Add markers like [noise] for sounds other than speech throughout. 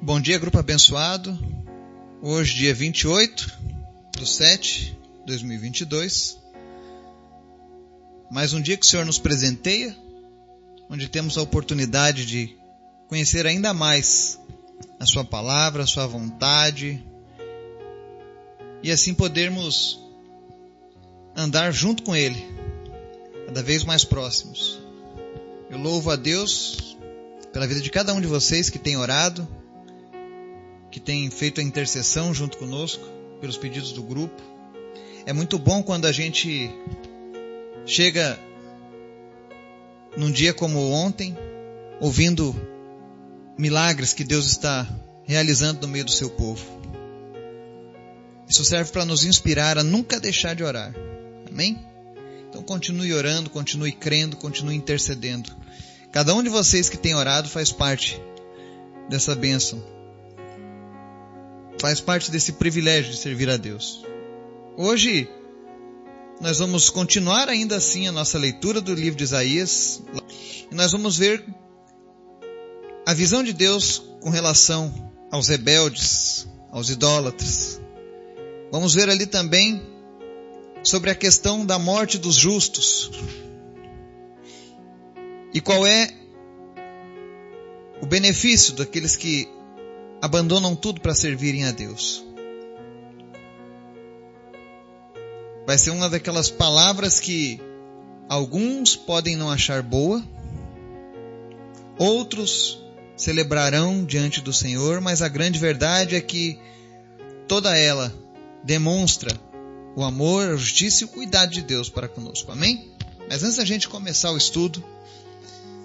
Bom dia, grupo abençoado. Hoje, dia 28 de 7 de 2022. Mais um dia que o Senhor nos presenteia, onde temos a oportunidade de conhecer ainda mais a Sua palavra, a Sua vontade e assim podermos andar junto com Ele, cada vez mais próximos. Eu louvo a Deus pela vida de cada um de vocês que tem orado que tem feito a intercessão junto conosco pelos pedidos do grupo. É muito bom quando a gente chega num dia como ontem, ouvindo milagres que Deus está realizando no meio do seu povo. Isso serve para nos inspirar a nunca deixar de orar. Amém? Então continue orando, continue crendo, continue intercedendo. Cada um de vocês que tem orado faz parte dessa bênção faz parte desse privilégio de servir a Deus. Hoje, nós vamos continuar ainda assim a nossa leitura do livro de Isaías e nós vamos ver a visão de Deus com relação aos rebeldes, aos idólatras. Vamos ver ali também sobre a questão da morte dos justos e qual é o benefício daqueles que abandonam tudo para servirem a Deus. Vai ser uma daquelas palavras que alguns podem não achar boa, outros celebrarão diante do Senhor, mas a grande verdade é que toda ela demonstra o amor, a justiça e o cuidado de Deus para conosco. Amém? Mas antes da gente começar o estudo,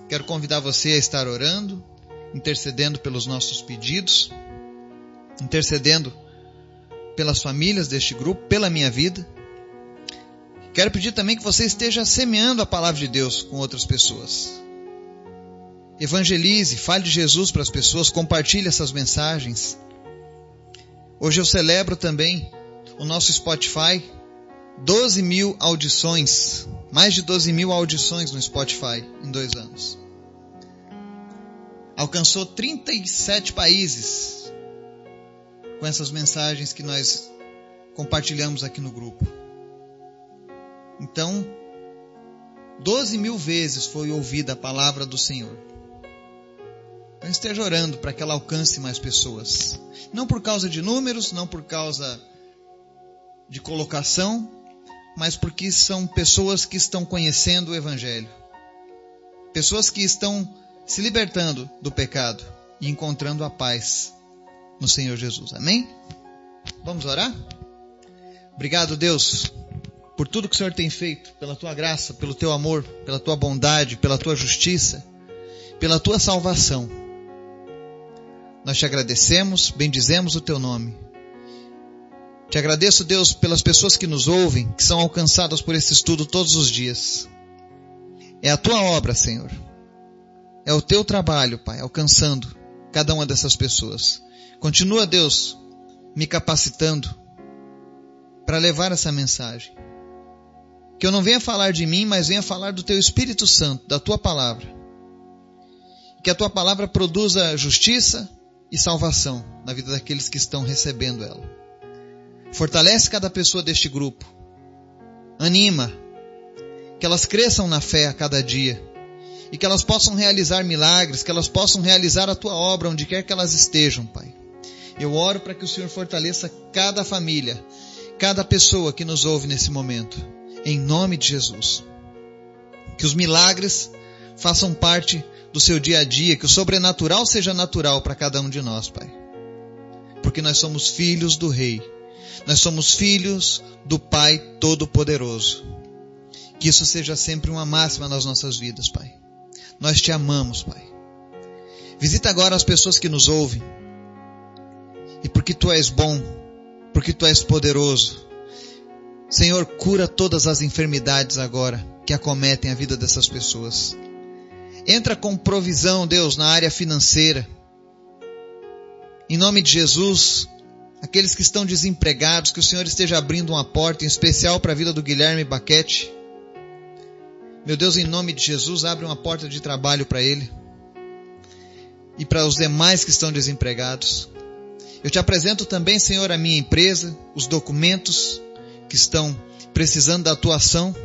quero convidar você a estar orando, intercedendo pelos nossos pedidos, intercedendo pelas famílias deste grupo, pela minha vida. Quero pedir também que você esteja semeando a palavra de Deus com outras pessoas. Evangelize, fale de Jesus para as pessoas, compartilhe essas mensagens. Hoje eu celebro também o nosso Spotify, 12 mil audições, mais de 12 mil audições no Spotify em dois anos alcançou 37 países com essas mensagens que nós compartilhamos aqui no grupo. Então, 12 mil vezes foi ouvida a palavra do Senhor. Então esteja orando para que ela alcance mais pessoas. Não por causa de números, não por causa de colocação, mas porque são pessoas que estão conhecendo o Evangelho. Pessoas que estão se libertando do pecado e encontrando a paz no Senhor Jesus. Amém? Vamos orar? Obrigado, Deus, por tudo que o Senhor tem feito, pela tua graça, pelo teu amor, pela tua bondade, pela tua justiça, pela tua salvação. Nós te agradecemos, bendizemos o teu nome. Te agradeço, Deus, pelas pessoas que nos ouvem, que são alcançadas por esse estudo todos os dias. É a tua obra, Senhor. É o teu trabalho, Pai, alcançando cada uma dessas pessoas. Continua, Deus, me capacitando para levar essa mensagem. Que eu não venha falar de mim, mas venha falar do teu Espírito Santo, da tua palavra. Que a tua palavra produza justiça e salvação na vida daqueles que estão recebendo ela. Fortalece cada pessoa deste grupo. Anima. Que elas cresçam na fé a cada dia e que elas possam realizar milagres, que elas possam realizar a tua obra onde quer que elas estejam, Pai. Eu oro para que o Senhor fortaleça cada família, cada pessoa que nos ouve nesse momento, em nome de Jesus. Que os milagres façam parte do seu dia a dia, que o sobrenatural seja natural para cada um de nós, Pai. Porque nós somos filhos do Rei, nós somos filhos do Pai Todo-Poderoso. Que isso seja sempre uma máxima nas nossas vidas, Pai. Nós te amamos, Pai. Visita agora as pessoas que nos ouvem. E porque tu és bom, porque tu és poderoso, Senhor, cura todas as enfermidades agora que acometem a vida dessas pessoas. Entra com provisão, Deus, na área financeira. Em nome de Jesus, aqueles que estão desempregados, que o Senhor esteja abrindo uma porta em especial para a vida do Guilherme Baquete. Meu Deus, em nome de Jesus, abre uma porta de trabalho para ele. e para os demais que estão desempregados. Eu te apresento também, Senhor, a minha empresa, os documentos que estão precisando da atuação.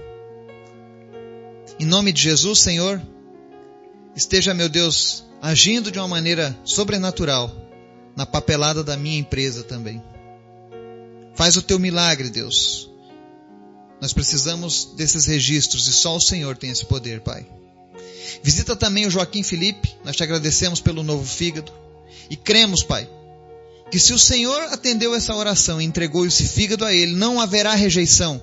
Em nome de Jesus, Senhor, esteja, meu Deus, agindo de uma maneira sobrenatural na papelada da minha empresa também. Faz o teu milagre, Deus. Nós precisamos desses registros e só o Senhor tem esse poder, Pai. Visita também o Joaquim Felipe, nós te agradecemos pelo novo fígado e cremos, Pai, que se o Senhor atendeu essa oração e entregou esse fígado a ele, não haverá rejeição.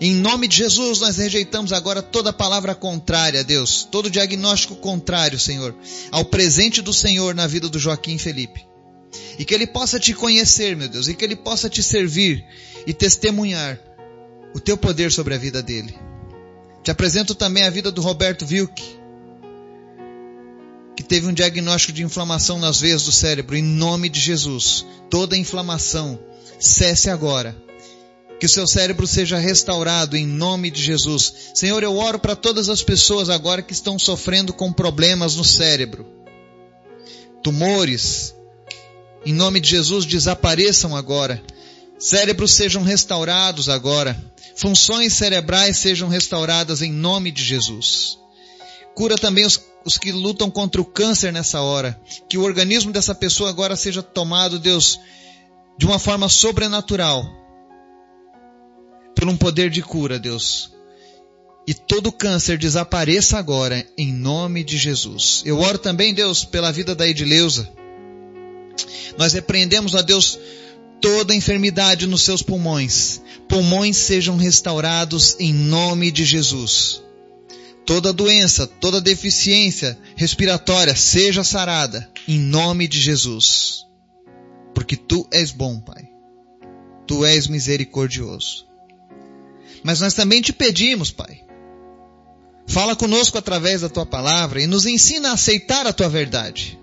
Em nome de Jesus, nós rejeitamos agora toda palavra contrária, Deus, todo diagnóstico contrário, Senhor, ao presente do Senhor na vida do Joaquim Felipe. E que ele possa te conhecer, meu Deus, e que ele possa te servir e testemunhar o teu poder sobre a vida dele. Te apresento também a vida do Roberto Vilk, que teve um diagnóstico de inflamação nas veias do cérebro, em nome de Jesus. Toda inflamação cesse agora. Que o seu cérebro seja restaurado em nome de Jesus. Senhor, eu oro para todas as pessoas agora que estão sofrendo com problemas no cérebro. Tumores, em nome de Jesus, desapareçam agora. Cérebros sejam restaurados agora. Funções cerebrais sejam restauradas em nome de Jesus. Cura também os, os que lutam contra o câncer nessa hora. Que o organismo dessa pessoa agora seja tomado, Deus, de uma forma sobrenatural. Por um poder de cura, Deus. E todo câncer desapareça agora, em nome de Jesus. Eu oro também, Deus, pela vida da Edileuza. Nós repreendemos, a Deus, toda enfermidade nos seus pulmões. Pulmões sejam restaurados em nome de Jesus toda doença, toda deficiência respiratória seja sarada em nome de Jesus. Porque tu és bom, Pai. Tu és misericordioso. Mas nós também te pedimos, Pai. Fala conosco através da tua palavra e nos ensina a aceitar a tua verdade.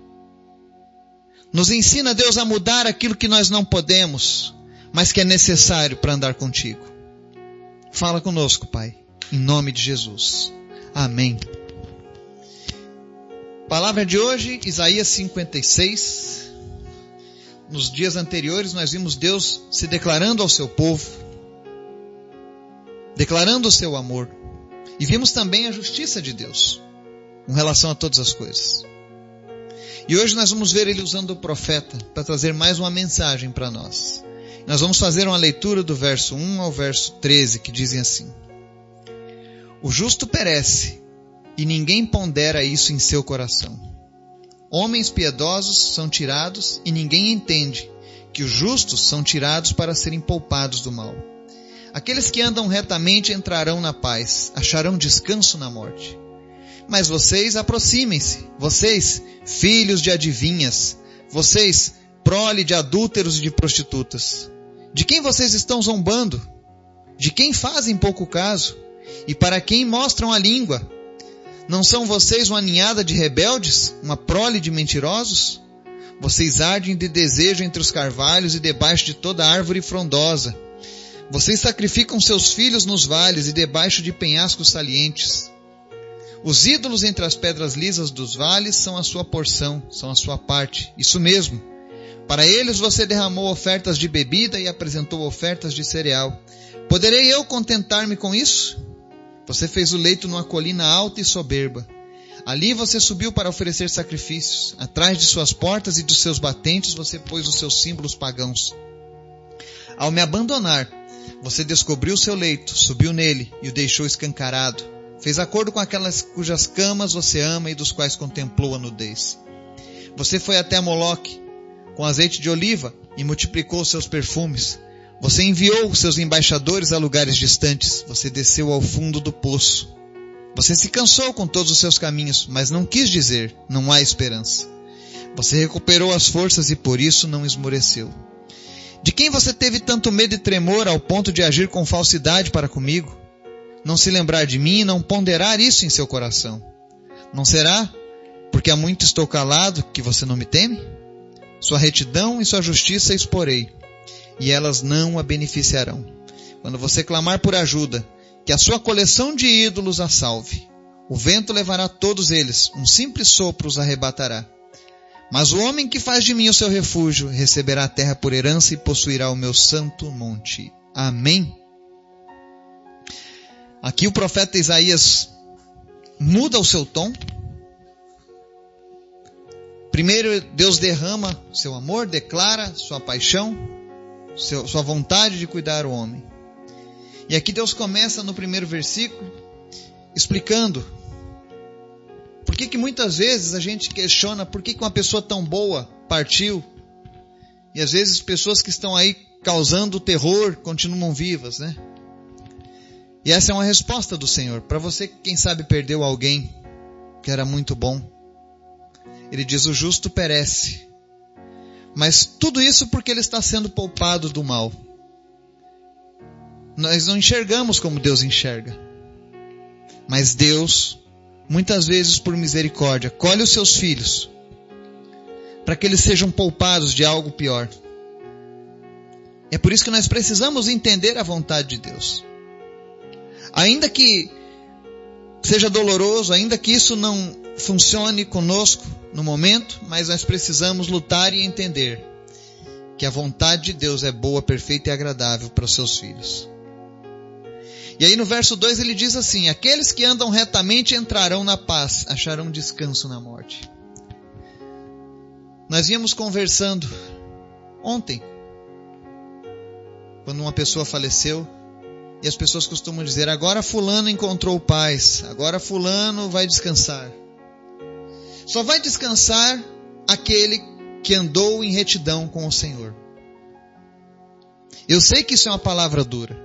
Nos ensina, Deus, a mudar aquilo que nós não podemos, mas que é necessário para andar contigo. Fala conosco, Pai, em nome de Jesus. Amém. Palavra de hoje, Isaías 56. Nos dias anteriores nós vimos Deus se declarando ao seu povo, declarando o seu amor. E vimos também a justiça de Deus com relação a todas as coisas. E hoje nós vamos ver ele usando o profeta para trazer mais uma mensagem para nós. Nós vamos fazer uma leitura do verso 1 ao verso 13, que dizem assim: o justo perece, e ninguém pondera isso em seu coração. Homens piedosos são tirados, e ninguém entende que os justos são tirados para serem poupados do mal. Aqueles que andam retamente entrarão na paz, acharão descanso na morte. Mas vocês aproximem-se, vocês, filhos de adivinhas, vocês, prole de adúlteros e de prostitutas. De quem vocês estão zombando? De quem fazem pouco caso? e para quem mostram a língua. Não são vocês uma ninhada de rebeldes, uma prole de mentirosos? Vocês ardem de desejo entre os carvalhos e debaixo de toda árvore frondosa. Vocês sacrificam seus filhos nos vales e debaixo de penhascos salientes. Os ídolos entre as pedras lisas dos vales são a sua porção, são a sua parte. Isso mesmo. Para eles você derramou ofertas de bebida e apresentou ofertas de cereal. Poderei eu contentar-me com isso? Você fez o leito numa colina alta e soberba. Ali você subiu para oferecer sacrifícios. Atrás de suas portas e dos seus batentes você pôs os seus símbolos pagãos. Ao me abandonar, você descobriu seu leito, subiu nele e o deixou escancarado. Fez acordo com aquelas cujas camas você ama e dos quais contemplou a nudez. Você foi até Moloque com azeite de oliva e multiplicou seus perfumes. Você enviou seus embaixadores a lugares distantes. Você desceu ao fundo do poço. Você se cansou com todos os seus caminhos, mas não quis dizer: não há esperança. Você recuperou as forças e por isso não esmoreceu. De quem você teve tanto medo e tremor ao ponto de agir com falsidade para comigo? Não se lembrar de mim e não ponderar isso em seu coração. Não será, porque há muito estou calado, que você não me teme? Sua retidão e sua justiça exporei e elas não a beneficiarão. Quando você clamar por ajuda, que a sua coleção de ídolos a salve. O vento levará todos eles, um simples sopro os arrebatará. Mas o homem que faz de mim o seu refúgio receberá a terra por herança e possuirá o meu santo monte. Amém. Aqui o profeta Isaías muda o seu tom. Primeiro, Deus derrama seu amor, declara sua paixão, seu, sua vontade de cuidar o homem. E aqui Deus começa no primeiro versículo explicando por que, que muitas vezes a gente questiona por que, que uma pessoa tão boa partiu e às vezes pessoas que estão aí causando terror continuam vivas, né? E essa é uma resposta do Senhor. Para você que, quem sabe, perdeu alguém que era muito bom. Ele diz: o justo perece. Mas tudo isso porque ele está sendo poupado do mal. Nós não enxergamos como Deus enxerga. Mas Deus, muitas vezes por misericórdia, colhe os seus filhos para que eles sejam poupados de algo pior. É por isso que nós precisamos entender a vontade de Deus. Ainda que seja doloroso, ainda que isso não funcione conosco no momento, mas nós precisamos lutar e entender que a vontade de Deus é boa, perfeita e agradável para os seus filhos. E aí no verso 2 ele diz assim: Aqueles que andam retamente entrarão na paz, acharão descanso na morte. Nós íamos conversando ontem, quando uma pessoa faleceu, e as pessoas costumam dizer: agora Fulano encontrou paz, agora Fulano vai descansar. Só vai descansar aquele que andou em retidão com o Senhor. Eu sei que isso é uma palavra dura.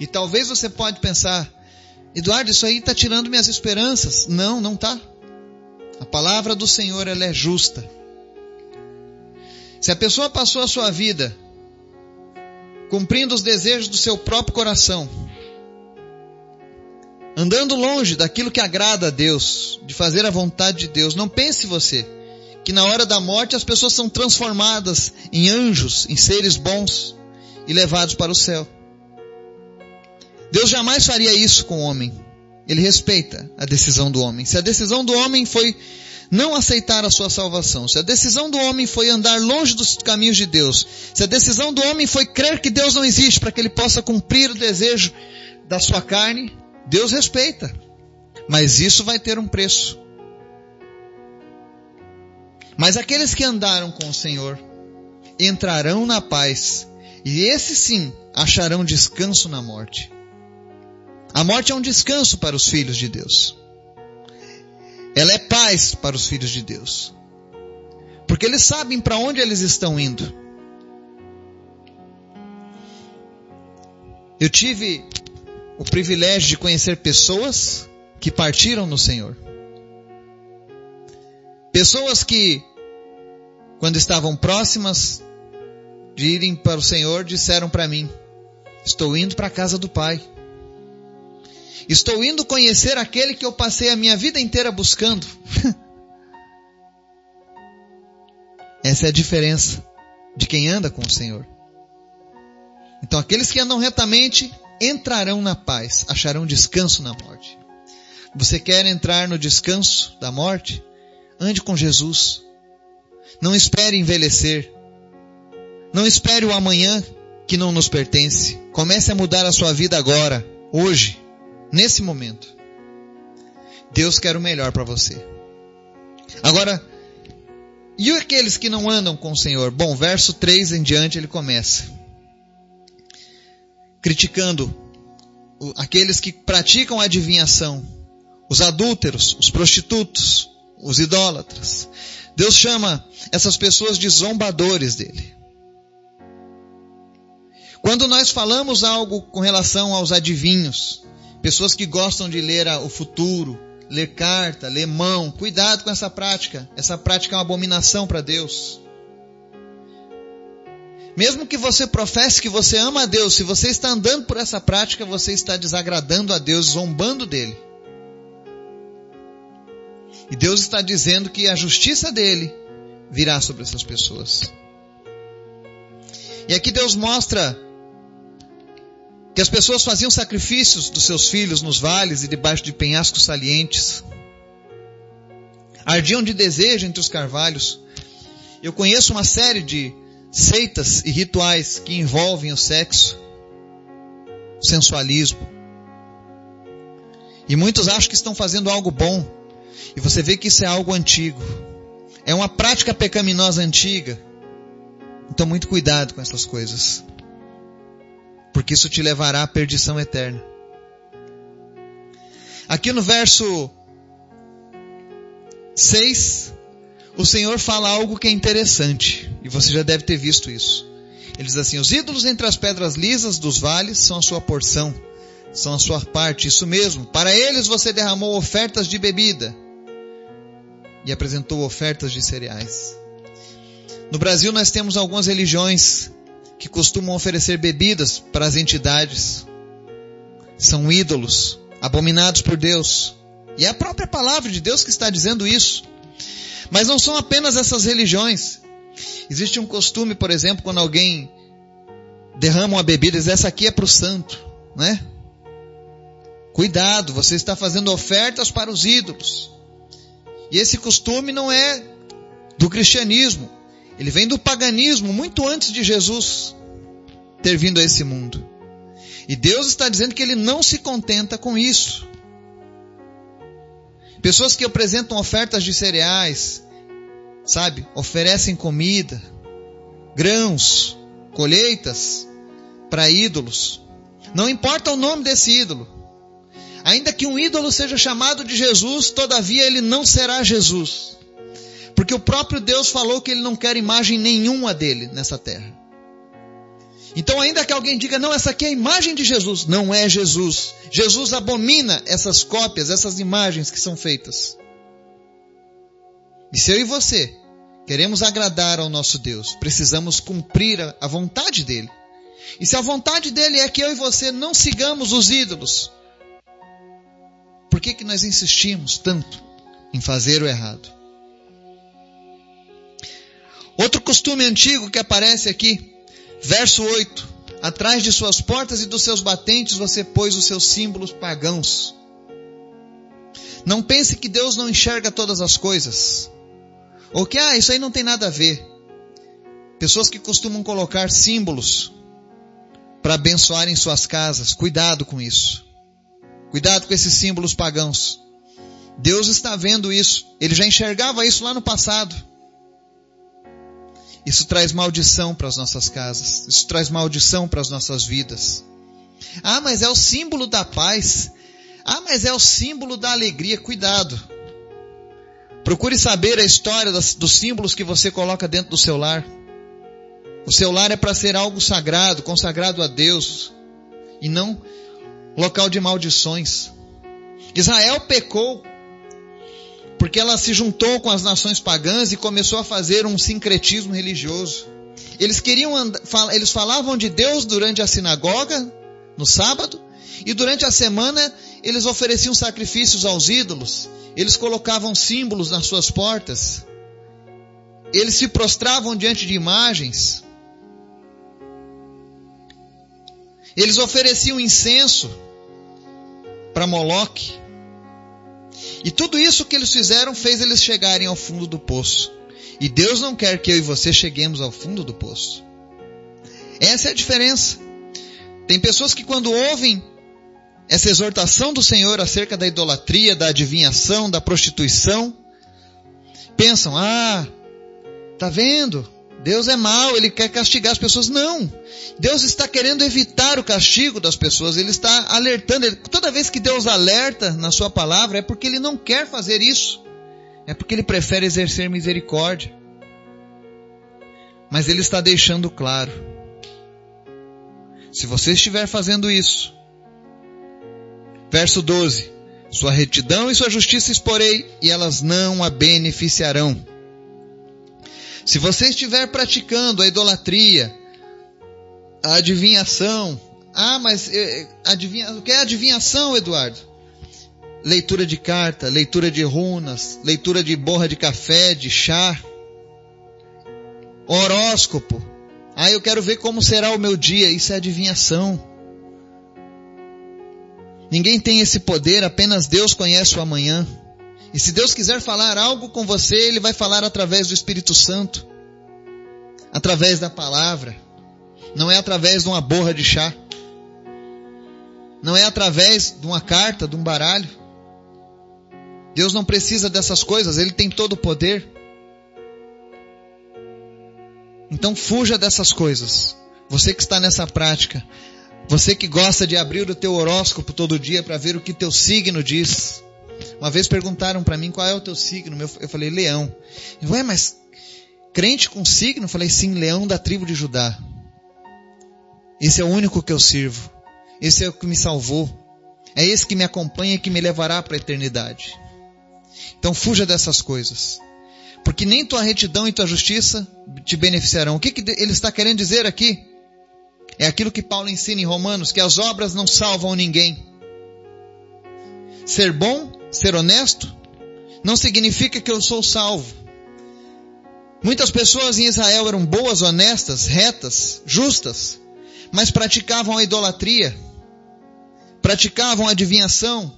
E talvez você pode pensar, Eduardo, isso aí está tirando minhas esperanças. Não, não está. A palavra do Senhor ela é justa. Se a pessoa passou a sua vida cumprindo os desejos do seu próprio coração, andando longe daquilo que agrada a Deus, de fazer a vontade de Deus. Não pense você que na hora da morte as pessoas são transformadas em anjos, em seres bons e levados para o céu. Deus jamais faria isso com o homem. Ele respeita a decisão do homem. Se a decisão do homem foi não aceitar a sua salvação, se a decisão do homem foi andar longe dos caminhos de Deus, se a decisão do homem foi crer que Deus não existe para que ele possa cumprir o desejo da sua carne, Deus respeita. Mas isso vai ter um preço. Mas aqueles que andaram com o Senhor entrarão na paz, e esses sim acharão descanso na morte. A morte é um descanso para os filhos de Deus. Ela é paz para os filhos de Deus. Porque eles sabem para onde eles estão indo. Eu tive o privilégio de conhecer pessoas que partiram no Senhor. Pessoas que, quando estavam próximas de irem para o Senhor, disseram para mim: Estou indo para a casa do Pai. Estou indo conhecer aquele que eu passei a minha vida inteira buscando. [laughs] Essa é a diferença de quem anda com o Senhor. Então, aqueles que andam retamente entrarão na paz, acharão descanso na morte. Você quer entrar no descanso da morte? Ande com Jesus. Não espere envelhecer. Não espere o amanhã que não nos pertence. Comece a mudar a sua vida agora, hoje nesse momento. Deus quer o melhor para você. Agora, e aqueles que não andam com o Senhor? Bom, verso 3 em diante ele começa criticando aqueles que praticam adivinhação, os adúlteros, os prostitutos, os idólatras. Deus chama essas pessoas de zombadores dele. Quando nós falamos algo com relação aos adivinhos, Pessoas que gostam de ler o futuro, ler carta, ler mão. Cuidado com essa prática. Essa prática é uma abominação para Deus. Mesmo que você professe que você ama a Deus, se você está andando por essa prática, você está desagradando a Deus, zombando dele. E Deus está dizendo que a justiça dele virá sobre essas pessoas. E aqui Deus mostra que as pessoas faziam sacrifícios dos seus filhos nos vales e debaixo de penhascos salientes. Ardiam de desejo entre os carvalhos. Eu conheço uma série de seitas e rituais que envolvem o sexo, o sensualismo. E muitos acham que estão fazendo algo bom. E você vê que isso é algo antigo. É uma prática pecaminosa antiga. Então, muito cuidado com essas coisas. Porque isso te levará à perdição eterna. Aqui no verso 6, o Senhor fala algo que é interessante. E você já deve ter visto isso. Ele diz assim: Os ídolos entre as pedras lisas dos vales são a sua porção, são a sua parte. Isso mesmo. Para eles você derramou ofertas de bebida e apresentou ofertas de cereais. No Brasil nós temos algumas religiões que costumam oferecer bebidas para as entidades. São ídolos, abominados por Deus. E é a própria palavra de Deus que está dizendo isso. Mas não são apenas essas religiões. Existe um costume, por exemplo, quando alguém derrama uma bebida, diz, essa aqui é para o santo, né? Cuidado, você está fazendo ofertas para os ídolos. E esse costume não é do cristianismo. Ele vem do paganismo muito antes de Jesus ter vindo a esse mundo. E Deus está dizendo que ele não se contenta com isso. Pessoas que apresentam ofertas de cereais, sabe? Oferecem comida, grãos, colheitas para ídolos. Não importa o nome desse ídolo. Ainda que um ídolo seja chamado de Jesus, todavia ele não será Jesus. Porque o próprio Deus falou que ele não quer imagem nenhuma dele nessa terra. Então, ainda que alguém diga, não, essa aqui é a imagem de Jesus, não é Jesus. Jesus abomina essas cópias, essas imagens que são feitas. E se eu e você queremos agradar ao nosso Deus, precisamos cumprir a vontade dele. E se a vontade dele é que eu e você não sigamos os ídolos, por que, que nós insistimos tanto em fazer o errado? Outro costume antigo que aparece aqui, verso 8: Atrás de suas portas e dos seus batentes você pôs os seus símbolos pagãos. Não pense que Deus não enxerga todas as coisas. Ou que, ah, isso aí não tem nada a ver. Pessoas que costumam colocar símbolos para abençoarem suas casas, cuidado com isso. Cuidado com esses símbolos pagãos. Deus está vendo isso. Ele já enxergava isso lá no passado. Isso traz maldição para as nossas casas. Isso traz maldição para as nossas vidas. Ah, mas é o símbolo da paz. Ah, mas é o símbolo da alegria. Cuidado. Procure saber a história dos símbolos que você coloca dentro do seu lar. O seu lar é para ser algo sagrado, consagrado a Deus, e não local de maldições. Israel pecou porque ela se juntou com as nações pagãs e começou a fazer um sincretismo religioso. Eles queriam eles falavam de Deus durante a sinagoga no sábado e durante a semana eles ofereciam sacrifícios aos ídolos. Eles colocavam símbolos nas suas portas. Eles se prostravam diante de imagens. Eles ofereciam incenso para Moloque. E tudo isso que eles fizeram fez eles chegarem ao fundo do poço. E Deus não quer que eu e você cheguemos ao fundo do poço. Essa é a diferença. Tem pessoas que quando ouvem essa exortação do Senhor acerca da idolatria, da adivinhação, da prostituição, pensam: "Ah, tá vendo? Deus é mau, ele quer castigar as pessoas. Não. Deus está querendo evitar o castigo das pessoas, ele está alertando. Toda vez que Deus alerta na sua palavra, é porque ele não quer fazer isso. É porque ele prefere exercer misericórdia. Mas ele está deixando claro: se você estiver fazendo isso, verso 12: Sua retidão e sua justiça exporei, e elas não a beneficiarão se você estiver praticando a idolatria, a adivinhação, ah, mas eh, adivinha, o que é adivinhação, Eduardo? Leitura de carta, leitura de runas, leitura de borra de café, de chá, horóscopo. Ah, eu quero ver como será o meu dia. Isso é adivinhação. Ninguém tem esse poder, apenas Deus conhece o amanhã. E se Deus quiser falar algo com você, Ele vai falar através do Espírito Santo. através da palavra, não é através de uma borra de chá, não é através de uma carta, de um baralho. Deus não precisa dessas coisas, Ele tem todo o poder. Então fuja dessas coisas. Você que está nessa prática, você que gosta de abrir o teu horóscopo todo dia para ver o que teu signo diz. Uma vez perguntaram para mim qual é o teu signo, eu falei leão. Ué, mas crente com signo? Eu falei sim, leão da tribo de Judá. Esse é o único que eu sirvo. Esse é o que me salvou. É esse que me acompanha e que me levará para a eternidade. Então fuja dessas coisas porque nem tua retidão e tua justiça te beneficiarão. O que, que ele está querendo dizer aqui? É aquilo que Paulo ensina em Romanos, que as obras não salvam ninguém. Ser bom, ser honesto, não significa que eu sou salvo. Muitas pessoas em Israel eram boas, honestas, retas, justas, mas praticavam a idolatria, praticavam a adivinhação,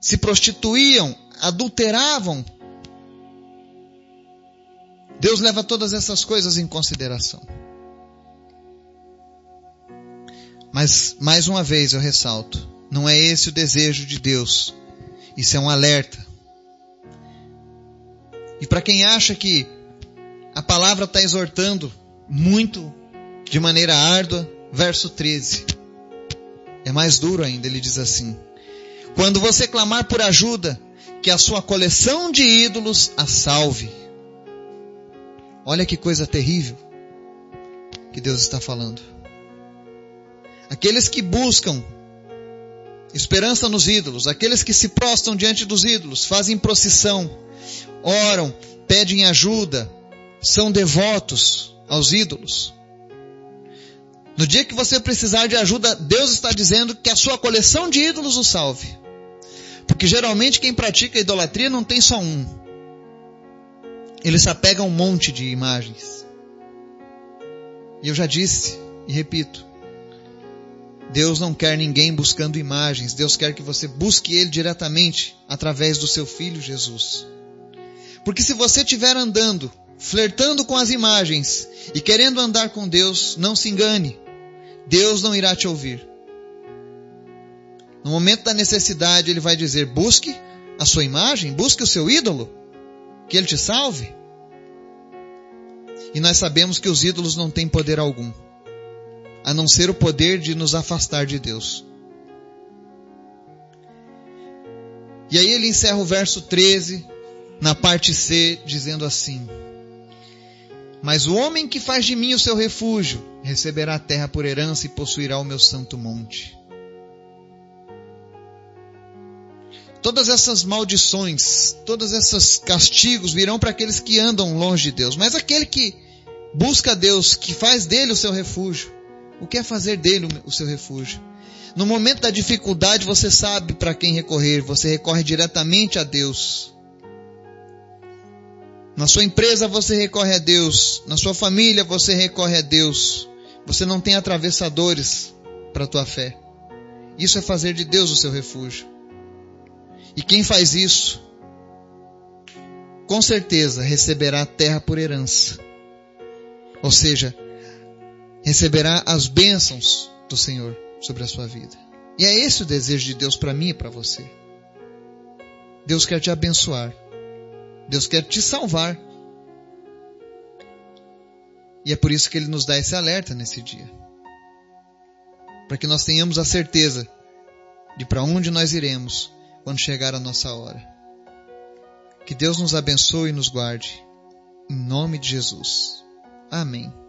se prostituíam, adulteravam Deus leva todas essas coisas em consideração. Mas, mais uma vez eu ressalto, não é esse o desejo de Deus. Isso é um alerta. E para quem acha que a palavra está exortando muito, de maneira árdua, verso 13. É mais duro ainda, ele diz assim: Quando você clamar por ajuda, que a sua coleção de ídolos a salve. Olha que coisa terrível que Deus está falando. Aqueles que buscam esperança nos ídolos, aqueles que se prostam diante dos ídolos, fazem procissão, oram, pedem ajuda, são devotos aos ídolos. No dia que você precisar de ajuda, Deus está dizendo que a sua coleção de ídolos o salve. Porque geralmente quem pratica idolatria não tem só um. Ele se apega a um monte de imagens. E eu já disse e repito: Deus não quer ninguém buscando imagens, Deus quer que você busque Ele diretamente através do seu Filho Jesus. Porque se você estiver andando, flertando com as imagens e querendo andar com Deus, não se engane, Deus não irá te ouvir. No momento da necessidade, Ele vai dizer: busque a sua imagem, busque o seu ídolo, que Ele te salve. E nós sabemos que os ídolos não têm poder algum, a não ser o poder de nos afastar de Deus. E aí ele encerra o verso 13, na parte C, dizendo assim: Mas o homem que faz de mim o seu refúgio receberá a terra por herança e possuirá o meu santo monte. Todas essas maldições, todos esses castigos virão para aqueles que andam longe de Deus. Mas aquele que busca Deus, que faz dele o seu refúgio, o que é fazer dele o seu refúgio? No momento da dificuldade, você sabe para quem recorrer, você recorre diretamente a Deus. Na sua empresa você recorre a Deus, na sua família você recorre a Deus. Você não tem atravessadores para a tua fé. Isso é fazer de Deus o seu refúgio. E quem faz isso, com certeza receberá a terra por herança. Ou seja, receberá as bênçãos do Senhor sobre a sua vida. E é esse o desejo de Deus para mim e para você. Deus quer te abençoar. Deus quer te salvar. E é por isso que Ele nos dá esse alerta nesse dia. Para que nós tenhamos a certeza de para onde nós iremos quando chegar a nossa hora. Que Deus nos abençoe e nos guarde. Em nome de Jesus. Amém.